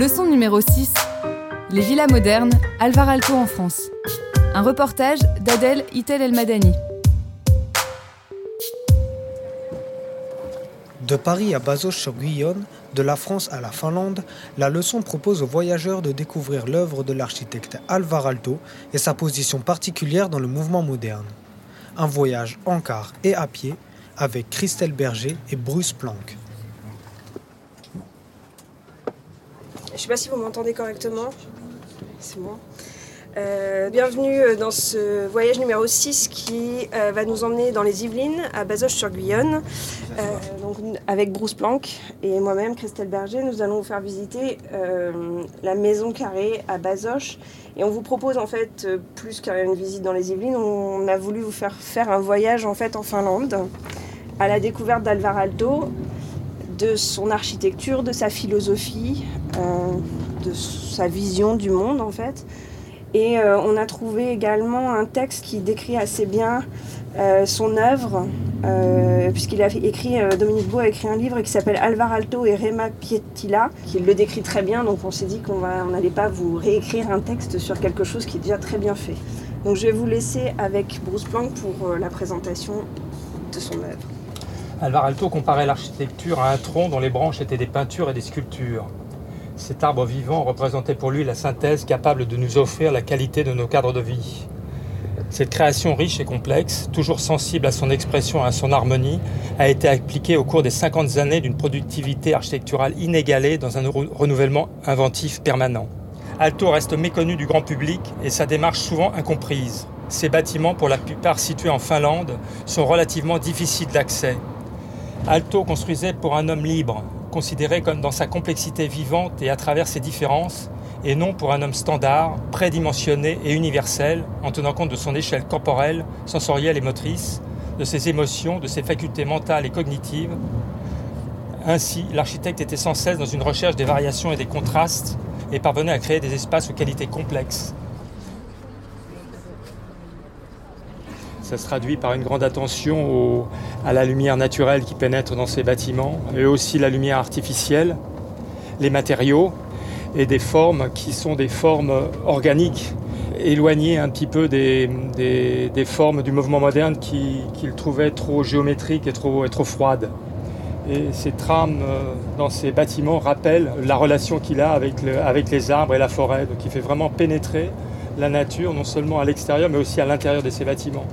Leçon numéro 6. Les villas modernes, Alvar Alto en France. Un reportage d'Adèle Itel El Madani. De Paris à Bazos-sur-Guyonne, de la France à la Finlande, la leçon propose aux voyageurs de découvrir l'œuvre de l'architecte Alvar Alto et sa position particulière dans le mouvement moderne. Un voyage en car et à pied avec Christelle Berger et Bruce Planck. Sais pas si vous m'entendez correctement. C'est moi. Euh, bienvenue dans ce voyage numéro 6 qui euh, va nous emmener dans les Yvelines, à Bazoches-sur-Guyonne. Euh, donc, avec Bruce Planck et moi-même, Christelle Berger, nous allons vous faire visiter la maison carrée à Bazoches. Et on vous propose en fait, plus qu'une visite dans les Yvelines, on a voulu vous faire faire un voyage en fait en Finlande à la découverte d'Alvar Aalto, de son architecture, de sa philosophie, euh, de sa vision du monde en fait. Et euh, on a trouvé également un texte qui décrit assez bien euh, son œuvre, puisqu'il a écrit, Dominique Beau a écrit un livre qui s'appelle Alvar Alto et Rema Pietila, qui le décrit très bien, donc on s'est dit qu'on n'allait pas vous réécrire un texte sur quelque chose qui est déjà très bien fait. Donc je vais vous laisser avec Bruce Planck pour la présentation de son œuvre. Alvar Alto comparait l'architecture à un tronc dont les branches étaient des peintures et des sculptures. Cet arbre vivant représentait pour lui la synthèse capable de nous offrir la qualité de nos cadres de vie. Cette création riche et complexe, toujours sensible à son expression et à son harmonie, a été appliquée au cours des 50 années d'une productivité architecturale inégalée dans un renouvellement inventif permanent. Alto reste méconnu du grand public et sa démarche souvent incomprise. Ces bâtiments, pour la plupart situés en Finlande, sont relativement difficiles d'accès. Alto construisait pour un homme libre, considéré comme dans sa complexité vivante et à travers ses différences, et non pour un homme standard, prédimensionné et universel, en tenant compte de son échelle corporelle, sensorielle et motrice, de ses émotions, de ses facultés mentales et cognitives. Ainsi, l'architecte était sans cesse dans une recherche des variations et des contrastes, et parvenait à créer des espaces aux qualités complexes, Ça se traduit par une grande attention à la lumière naturelle qui pénètre dans ces bâtiments, et aussi la lumière artificielle, les matériaux et des formes qui sont des formes organiques, éloignées un petit peu des, formes du mouvement moderne qu'il trouvait trop géométriques et trop, et froides. Et ces trames euh, dans ces bâtiments rappellent la relation qu'il a avec, avec les arbres et la forêt, donc il fait vraiment pénétrer la nature, non seulement à l'extérieur, mais aussi à l'intérieur de ces bâtiments.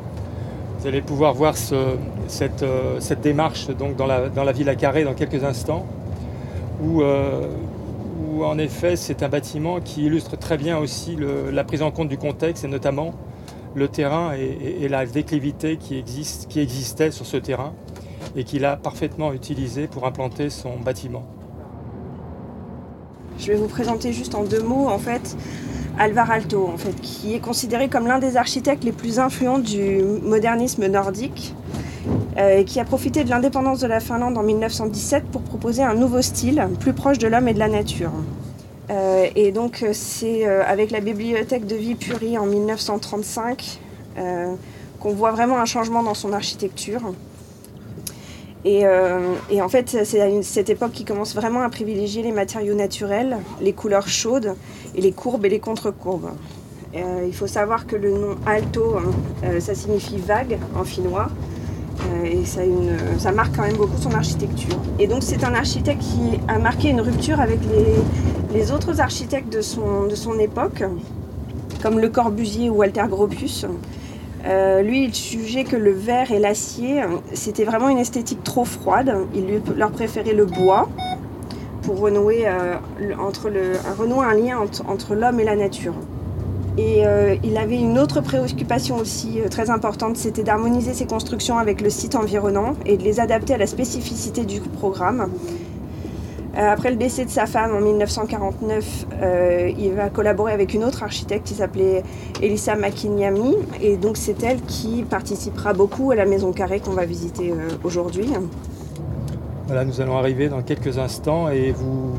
Vous allez pouvoir voir euh, cette, démarche donc, dans, la, la Villa Carrée dans quelques instants, où, euh, en effet c'est un bâtiment qui illustre très bien aussi la prise en compte du contexte et notamment le terrain et, la déclivité qui, existe, qui existait sur ce terrain et qu'il a parfaitement utilisé pour implanter son bâtiment. Je vais vous présenter juste en deux mots en fait Alvar Aalto, qui est considéré comme l'un des architectes les plus influents du modernisme nordique, euh, et qui a profité de l'indépendance de la Finlande en 1917 pour proposer un nouveau style, plus proche de l'homme et de la nature. Euh, et donc c'est euh, avec la bibliothèque de Viipuri en 1935 qu'on voit vraiment un changement dans son architecture. Et, et, en fait, c'est cette époque qui commence vraiment à privilégier les matériaux naturels, les couleurs chaudes et les courbes et les contre-courbes. Euh, il faut savoir que le nom alto, hein, euh, ça signifie vague en finnois. Euh, et ça, marque quand même beaucoup son architecture. Et donc c'est un architecte qui a marqué une rupture avec les, les autres architectes de son, de son, époque, comme Le Corbusier ou Walter Gropius. Lui, il jugeait que le verre et l'acier, c'était vraiment une esthétique trop froide. Il leur préférait le bois, pour renouer, euh, entre le, renouer un lien entre, l'homme et la nature. Et euh, il avait une autre préoccupation aussi euh, très importante, c'était d'harmoniser ses constructions avec le site environnant et de les adapter à la spécificité du programme. Euh, après le décès de sa femme en 1949, il va collaborer avec une autre architecte qui s'appelait Elisa Makinyami. Et donc c'est elle qui participera beaucoup à la maison carrée qu'on va visiter aujourd'hui. Voilà, nous allons arriver dans quelques instants et vous,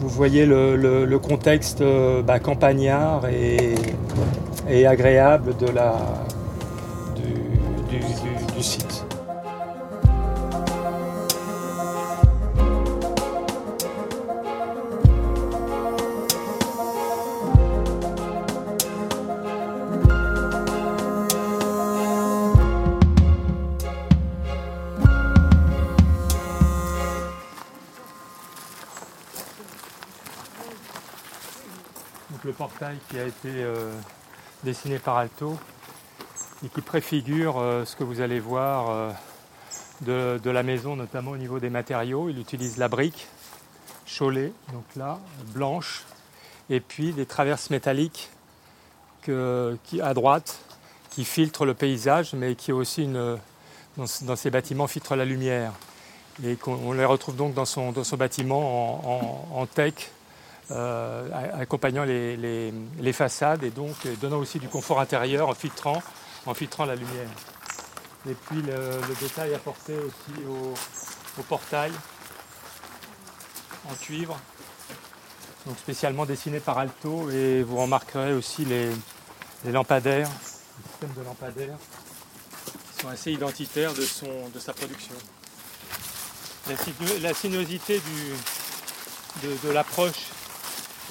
vous voyez le, contexte euh, bah, campagnard et, agréable de la, du site. Qui a été euh, dessiné par Alto et qui préfigure euh, ce que vous allez voir euh, de, la maison, notamment au niveau des matériaux. Il utilise la brique Cholet, donc là, blanche, et puis des traverses métalliques qui, à droite qui filtrent le paysage, mais qui aussi dans, ces bâtiments filtrent la lumière. Et on, les retrouve donc dans son, dans son bâtiment en, en tech euh, accompagnant les, façades et donc euh, donnant aussi du confort intérieur en filtrant, en filtrant la lumière. Et puis le, détail apporté aussi au, portail en cuivre, donc spécialement dessiné par Alto et vous remarquerez aussi les, lampadaires, le système de lampadaires qui sont assez identitaires de, son, de sa production. La, sinuosité du, de l'approche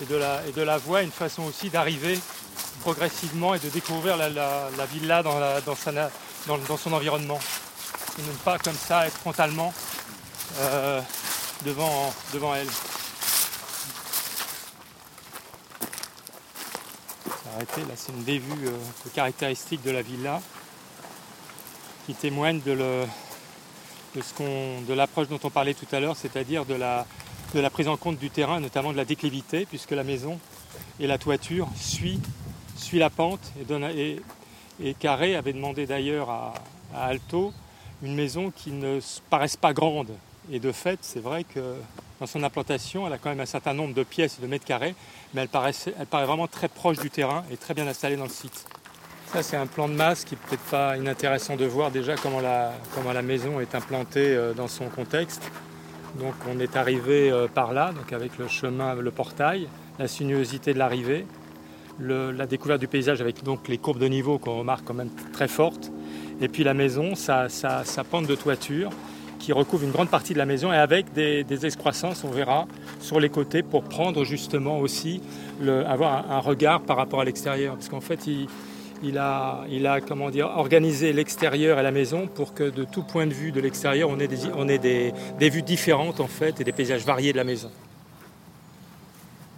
et de la, et voie, une façon aussi d'arriver progressivement et de découvrir la, villa dans, son environnement. Et ne pas comme ça être frontalement euh, devant, devant elle. Arrêté, là c'est une des vues euh, caractéristiques de la villa qui témoigne de l'approche dont on parlait tout à l'heure, c'est-à-dire de la, de la prise en compte du terrain, notamment de la déclivité, puisque la maison et la toiture suit, la pente. Et, et, Carré avait demandé d'ailleurs à, Alto une maison qui ne paraisse pas grande. Et de fait, c'est vrai que dans son implantation, elle a quand même un certain nombre de pièces et de mètres carrés, mais elle, paraît vraiment très proche du terrain et très bien installée dans le site. Ça, c'est un plan de masse qui n'est peut-être pas inintéressant de voir déjà comment la, comment la maison est implantée euh, dans son contexte. Donc on est arrivé euh, par là, donc avec le chemin, le portail, la sinuosité de l'arrivée, la découverte du paysage avec donc les courbes de niveau qu'on remarque quand même très fortes, et puis la maison, sa, pente de toiture qui recouvre une grande partie de la maison et avec des, excroissances, on verra, sur les côtés pour prendre justement aussi, avoir un, regard par rapport à l'extérieur. Parce qu'en fait, il, il a, il a comment organisé l'extérieur et la maison pour que de tout point de vue de l'extérieur, on ait, des, on ait des, vues différentes en fait et des paysages variés de la maison.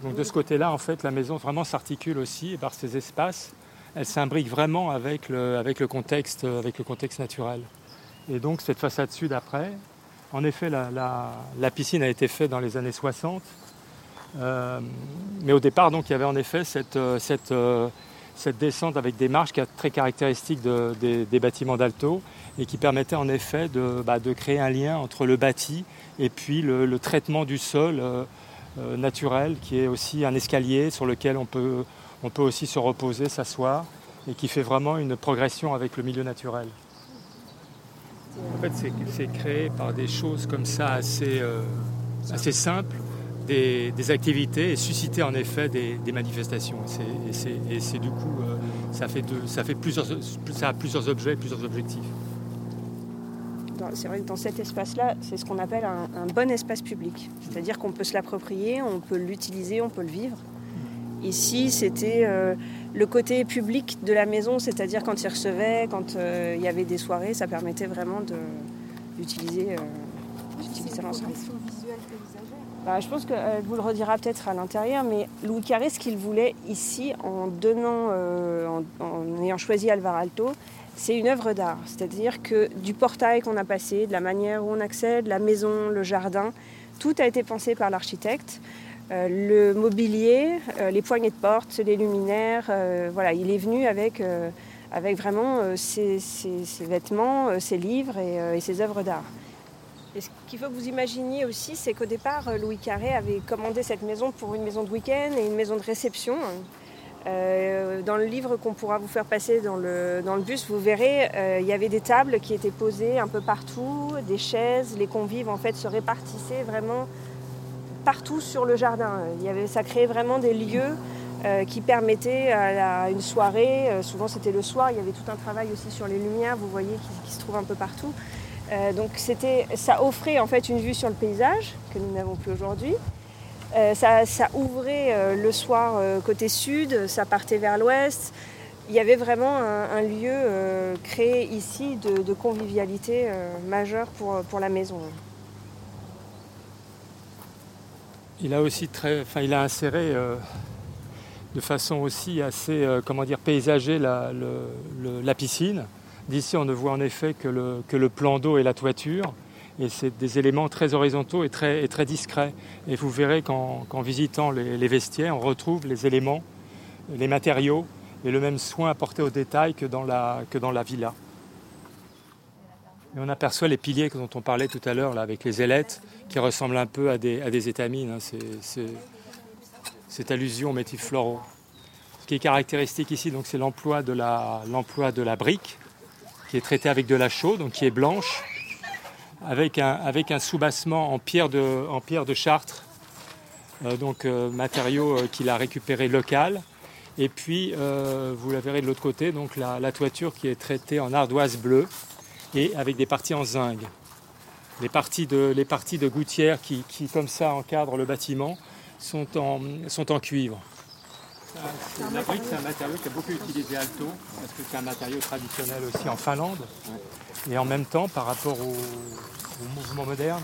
Donc de ce côté-là, en fait, la maison vraiment s'articule aussi par ces espaces. Elle s'imbrique vraiment avec le, contexte, avec le contexte naturel. Et donc cette façade sud après, en effet, la, piscine a été faite dans les années 60. Euh, mais au départ, donc, il y avait en effet cette, cette, euh, cette descente avec des marches qui est très caractéristique des, bâtiments d'Alto et qui permettait en effet bah, de, créer un lien entre le bâti et puis le, traitement du sol euh, euh, naturel qui est aussi un escalier sur lequel on peut, on peut aussi se reposer, s'asseoir et qui fait vraiment une progression avec le milieu naturel. En fait, c'est créé par des choses comme ça assez, euh, assez simples des, activités et susciter en effet des, manifestations. Et c'est du coup, euh, ça, fait ça, fait plusieurs, ça a plusieurs objets, plusieurs objectifs. C'est vrai que dans cet espace-là, c'est ce qu'on appelle un, bon espace public. C'est-à-dire qu'on peut se l'approprier, on peut l'utiliser, on peut le vivre. Ici, c'était euh, le côté public de la maison, c'est-à-dire quand il recevait, quand euh, il y avait des soirées, ça permettait vraiment d'utiliser euh, l'ensemble. Bah, je pense qu'elle euh, vous le redira peut-être à l'intérieur, mais Louis Carré, ce qu'il voulait ici, en donnant, euh, en, ayant choisi Alvar Alto, c'est une œuvre d'art. C'est-à-dire que du portail qu'on a passé, de la manière où on accède, la maison, le jardin, tout a été pensé par l'architecte. le mobilier, les poignées de porte, les luminaires, voilà, il est venu avec, avec vraiment ses, vêtements, ses livres et, ses œuvres d'art. Et ce qu'il faut que vous imaginiez aussi, c'est qu'au départ, Louis Carré avait commandé cette maison pour une maison de week-end et une maison de réception. Euh, dans le livre qu'on pourra vous faire passer dans le, bus, vous verrez, euh, il y avait des tables qui étaient posées un peu partout, des chaises, les convives en fait se répartissaient vraiment partout sur le jardin. Ça créait vraiment des lieux euh, qui permettaient à, une soirée, souvent c'était le soir, il y avait tout un travail aussi sur les lumières, vous voyez, qui, qui se trouve un peu partout. Donc c'était, ça offrait en fait une vue sur le paysage que nous n'avons plus aujourd'hui. Euh, ça, ouvrait euh, le soir euh, côté sud, ça partait vers l'ouest. Il y avait vraiment un, lieu créé ici de, convivialité majeure pour, pour la maison. Il a aussi très, enfin, il a inséré de façon aussi assez, comment dire, paysagée la, la piscine. D'ici, on ne voit en effet que le, que le plan d'eau et la toiture. Et c'est des éléments très horizontaux et très, très discrets. Et vous verrez qu'en visitant les, vestiaires, on retrouve les éléments, les matériaux et le même soin apporté au détail que dans la, que dans la villa. Et on aperçoit les piliers dont on parlait tout à l'heure, là, avec les ailettes, qui ressemblent un peu à des, à des étamines. Hein. C'est, cette allusion aux motifs floraux. Ce qui est caractéristique ici, c'est l'emploi de l'emploi de la brique, qui est traitée avec de la chaux, donc qui est blanche, avec un, avec un soubassement en pierre de, en pierre de Chartres, euh, donc euh, matériau euh, qu'il a récupéré local. Et puis, vous la verrez de l'autre côté, donc la, toiture qui est traitée en ardoise bleue et avec des parties en zinc. Les parties de, les parties de gouttière qui, qui, comme ça, encadrent le bâtiment sont en, sont en cuivre. La brique, c'est un matériau qui a beaucoup utilisé Alto, parce que c'est un matériau traditionnel aussi en Finlande. Et en même temps, par rapport au, mouvement moderne,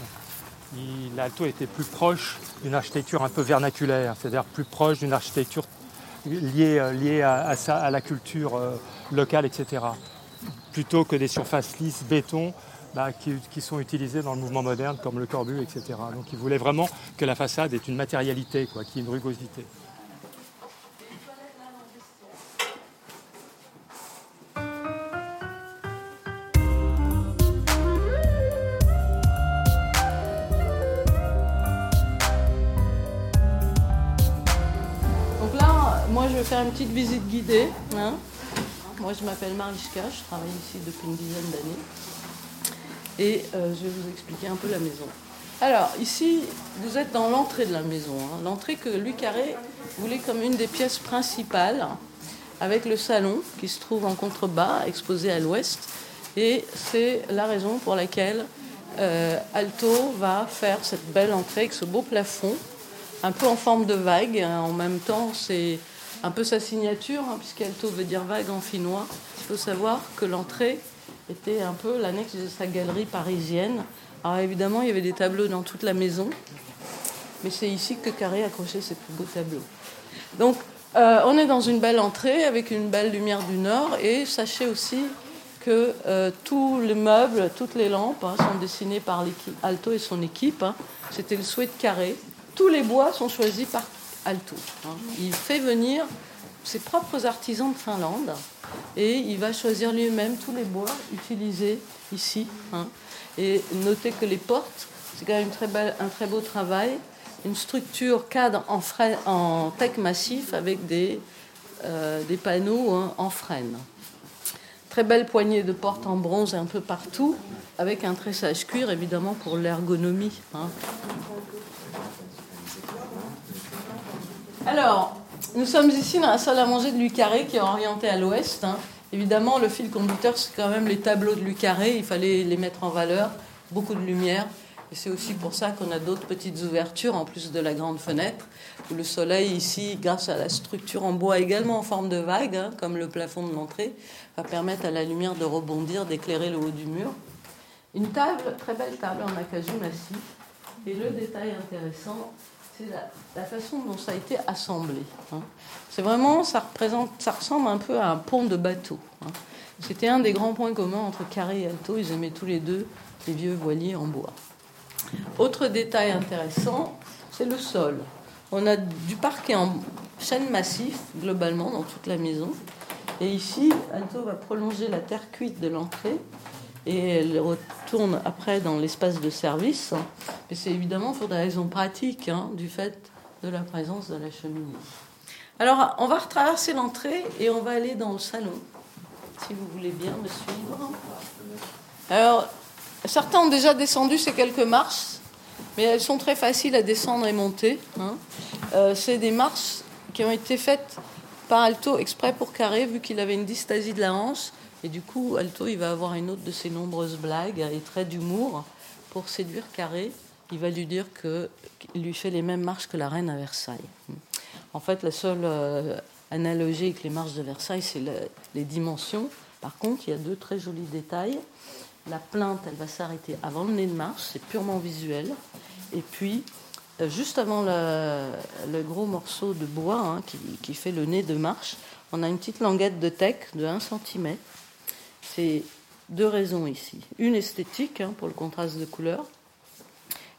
l'Alto était plus proche d'une architecture un peu vernaculaire, c'est-à-dire plus proche d'une architecture liée, liée à, la culture euh, locale, etc. Plutôt que des surfaces lisses, béton, bah, qui, sont utilisées dans le mouvement moderne, comme le corbu, etc. Donc il voulait vraiment que la façade ait une matérialité, quoi, qui ait une rugosité. Visite guidée. Hein. Moi, je m'appelle Marichka, je travaille ici depuis une dizaine d'années. Et euh, je vais vous expliquer un peu la maison. Alors, ici, vous êtes dans l'entrée de la maison. Hein. L'entrée que Louis Carré voulait comme une des pièces principales, avec le salon qui se trouve en contrebas, exposé à l'ouest. Et c'est la raison pour laquelle euh, Alto va faire cette belle entrée avec ce beau plafond, un peu en forme de vague. En même temps, c'est un peu sa signature, hein, puisqu'Alto veut dire vague en finnois. Il faut savoir que l'entrée était un peu l'annexe de sa galerie parisienne. Alors évidemment, il y avait des tableaux dans toute la maison, mais c'est ici que Carré accrochait ses plus beaux tableaux. Donc, euh, on est dans une belle entrée avec une belle lumière du nord, et sachez aussi que euh, tous les meubles, toutes les lampes hein, sont dessinés par Alto et son équipe. Hein. C'était le souhait de Carré. Tous les bois sont choisis par Alto. Hein. Il fait venir ses propres artisans de Finlande et il va choisir lui-même tous les bois utilisés ici. Hein. Et notez que les portes, c'est quand même un très beau travail. Une structure cadre en, en teck massif avec des, euh, panneaux hein, en frêne. Très belle poignée de portes en bronze un peu partout, avec un tressage cuir évidemment pour l'ergonomie. Alors, nous sommes ici dans la salle à manger de Lucaré qui est orientée à l'ouest. Hein. Évidemment, le fil conducteur, c'est quand même les tableaux de Lucaré. Il fallait les mettre en valeur, beaucoup de lumière. Et c'est aussi pour ça qu'on a d'autres petites ouvertures en plus de la grande fenêtre, où le soleil ici, grâce à la structure en bois également en forme de vague, hein, comme le plafond de l'entrée, va permettre à la lumière de rebondir, d'éclairer le haut du mur. Une table, très belle table en acajou massif. Et le détail intéressant, c'est la, façon dont ça a été assemblé. Hein. C'est vraiment, ça, représente, ça ressemble un peu à un pont de bateau. Hein. C'était un des grands points communs entre Carré et Alto. Ils aimaient tous les deux les vieux voiliers en bois. Autre détail intéressant, c'est le sol. On a du parquet en chêne massif, globalement, dans toute la maison. Et ici, Alto va prolonger la terre cuite de l'entrée et elle retourne après dans l'espace de service. Mais c'est évidemment pour des raisons pratiques, hein, du fait de la présence de la cheminée. Alors, on va retraverser l'entrée et on va aller dans le salon, si vous voulez bien me suivre. Alors, certains ont déjà descendu ces quelques marches, mais elles sont très faciles à descendre et monter. Hein. Euh, c'est des marches qui ont été faites par Alto exprès pour Carré, vu qu'il avait une dystasie de la hanche. Et du coup, Alto, il va avoir une autre de ses nombreuses blagues et traits d'humour pour séduire Carré. Il va lui dire qu'il lui fait les mêmes marches que la reine à Versailles. En fait, la seule euh, analogie avec les marches de Versailles, c'est les dimensions. Par contre, il y a deux très jolis détails. La plainte, elle va s'arrêter avant le nez de marche, c'est purement visuel. Et puis, euh, juste avant le, gros morceau de bois hein, qui, fait le nez de marche, on a une petite languette de tech de 1 cm. C'est deux raisons ici. Une esthétique hein, pour le contraste de couleurs,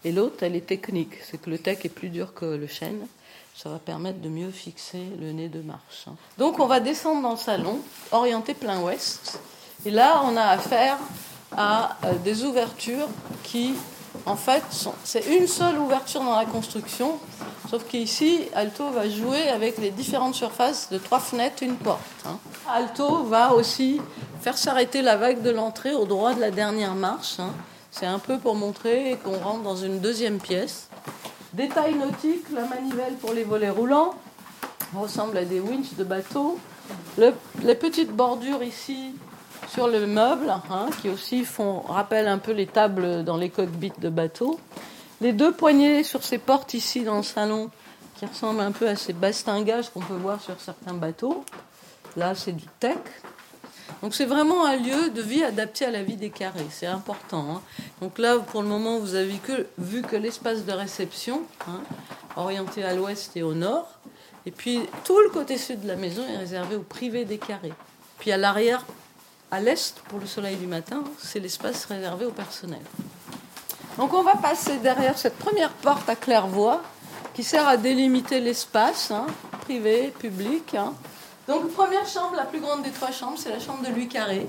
et l'autre, elle est technique. C'est que le tech est plus dur que le chêne ça va permettre de mieux fixer le nez de marche. Hein. Donc on va descendre dans le salon, orienté plein ouest. Et là, on a affaire à euh, des ouvertures qui, en fait, c'est une seule ouverture dans la construction, sauf qu'ici, Alto va jouer avec les différentes surfaces de trois fenêtres, une porte. Hein. Alto va aussi faire s'arrêter la vague de l'entrée au droit de la dernière marche. Hein. C'est un peu pour montrer qu'on rentre dans une deuxième pièce. Détail nautique, la manivelle pour les volets roulants ressemble à des winches de bateau. les petites bordures ici sur le meuble, hein, qui aussi font, rappellent un peu les tables dans les cockpits de bateau. Les deux poignées sur ces portes ici dans le salon, qui ressemblent un peu à ces bastingages qu'on peut voir sur certains bateaux. Là, c'est du tech. Donc c'est vraiment un lieu de vie adapté à la vie des carrés, c'est important. Hein. Donc là, pour le moment, vous avez vu que l'espace de réception, hein, orienté à l'ouest et au nord, et puis tout le côté sud de la maison est réservé au privé des carrés. Puis à l'arrière, à l'est, pour le soleil du matin, c'est l'espace réservé au personnel. Donc on va passer derrière cette première porte à claire-voie qui sert à délimiter l'espace hein, privé, public. Donc, première chambre, la plus grande des trois chambres, c'est la chambre de Louis Carré.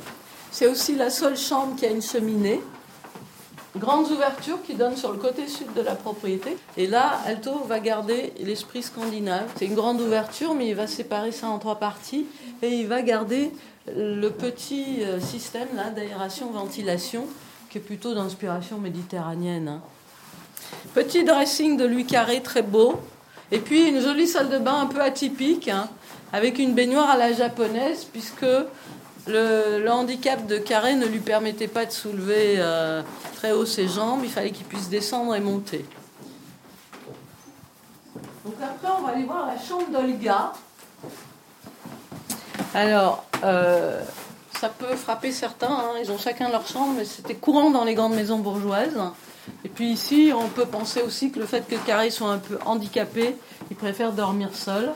C'est aussi la seule chambre qui a une cheminée. Grandes ouvertures qui donnent sur le côté sud de la propriété. Et là, Alto va garder l'esprit scandinave. C'est une grande ouverture, mais il va séparer ça en trois parties. Et il va garder le petit euh, système d'aération-ventilation, qui est plutôt d'inspiration méditerranéenne. Hein. Petit dressing de Louis Carré, très beau. Et puis une jolie salle de bain un peu atypique. Hein avec une baignoire à la japonaise, puisque le, handicap de Carré ne lui permettait pas de soulever euh, très haut ses jambes, il fallait qu'il puisse descendre et monter. Donc après, on va aller voir la chambre d'Olga. Alors, euh, ça peut frapper certains, hein. ils ont chacun leur chambre, mais c'était courant dans les grandes maisons bourgeoises. Et puis ici, on peut penser aussi que le fait que Carré soit un peu handicapé, il préfère dormir seul.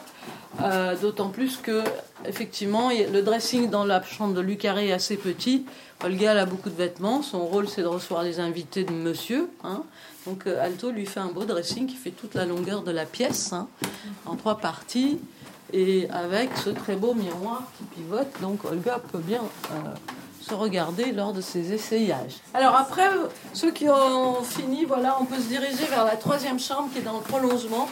Euh, d'autant plus que, effectivement, le dressing dans la chambre de Lucaré est assez petit. Olga a beaucoup de vêtements. Son rôle, c'est de recevoir les invités de monsieur. Hein. Donc, euh, Alto lui fait un beau dressing qui fait toute la longueur de la pièce, hein, en trois parties, et avec ce très beau miroir qui pivote. Donc, Olga peut bien. Euh, se regarder lors de ses essayages. Alors après, ceux qui ont fini, voilà, on peut se diriger vers la troisième chambre qui est dans le prolongement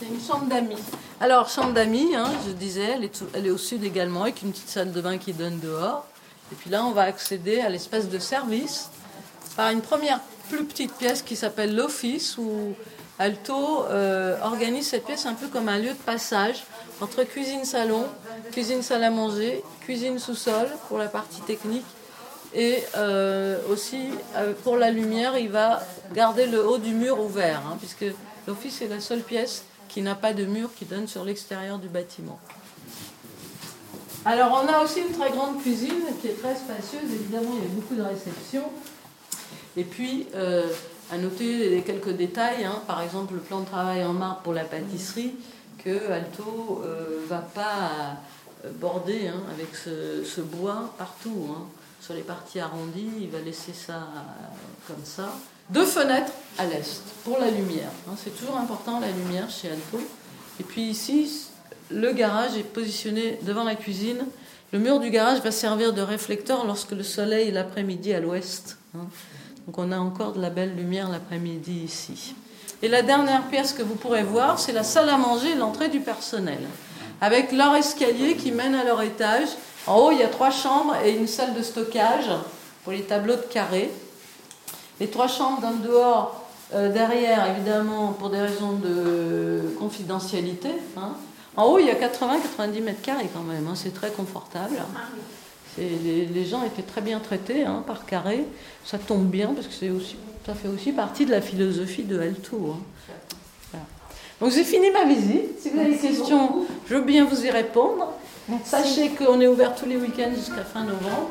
c'est une chambre d'amis. Alors, chambre d'amis, hein, je disais, elle est, au sud également, avec une petite salle de bain qui donne dehors. Et puis là, on va accéder à l'espace de service par une première plus petite pièce qui s'appelle l'office, où Alto euh, organise cette pièce un peu comme un lieu de passage entre cuisine-salon, cuisine-salle à manger, cuisine-sous-sol pour la partie technique. Et euh, aussi, euh, pour la lumière, il va garder le haut du mur ouvert, hein, puisque l'office est la seule pièce qui n'a pas de mur qui donne sur l'extérieur du bâtiment. Alors on a aussi une très grande cuisine qui est très spacieuse, évidemment il y a beaucoup de réceptions. Et puis euh, à noter quelques détails, hein. par exemple le plan de travail en marbre pour la pâtisserie, que Alto ne euh, va pas border hein, avec ce, bois partout. Hein. sur les parties arrondies, il va laisser ça euh, comme ça. Deux fenêtres à l'est pour la lumière. hein. C'est toujours important la lumière chez Alto. Et puis ici, le garage est positionné devant la cuisine. Le mur du garage va servir de réflecteur lorsque le soleil est l'après-midi à l'ouest. hein. Donc on a encore de la belle lumière l'après-midi ici. Et la dernière pièce que vous pourrez voir, c'est la salle à manger, l'entrée du personnel, avec leur escalier qui mène à leur étage. En haut, il y a trois chambres et une salle de stockage pour les tableaux de carré. Les trois chambres donnent dehors, euh, derrière, évidemment, pour des raisons de confidentialité. hein. En haut, il y a 80-90 mètres carrés quand même, hein, c'est très confortable. C'est- Les, les gens étaient très bien traités hein, par carré. Ça tombe bien parce que aussi, ça fait aussi partie de la philosophie de Alto. hein. Voilà. Donc j'ai fini ma visite. Si vous avez des questions, je veux bien vous y répondre. Sachez qu'on est ouvert tous les week-ends jusqu'à fin novembre.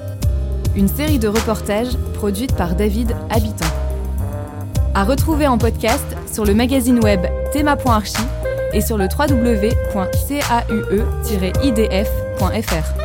Une série de reportages produite par David Habitant. À retrouver en podcast sur le magazine web thema.archi et sur le www.caue-idf.fr.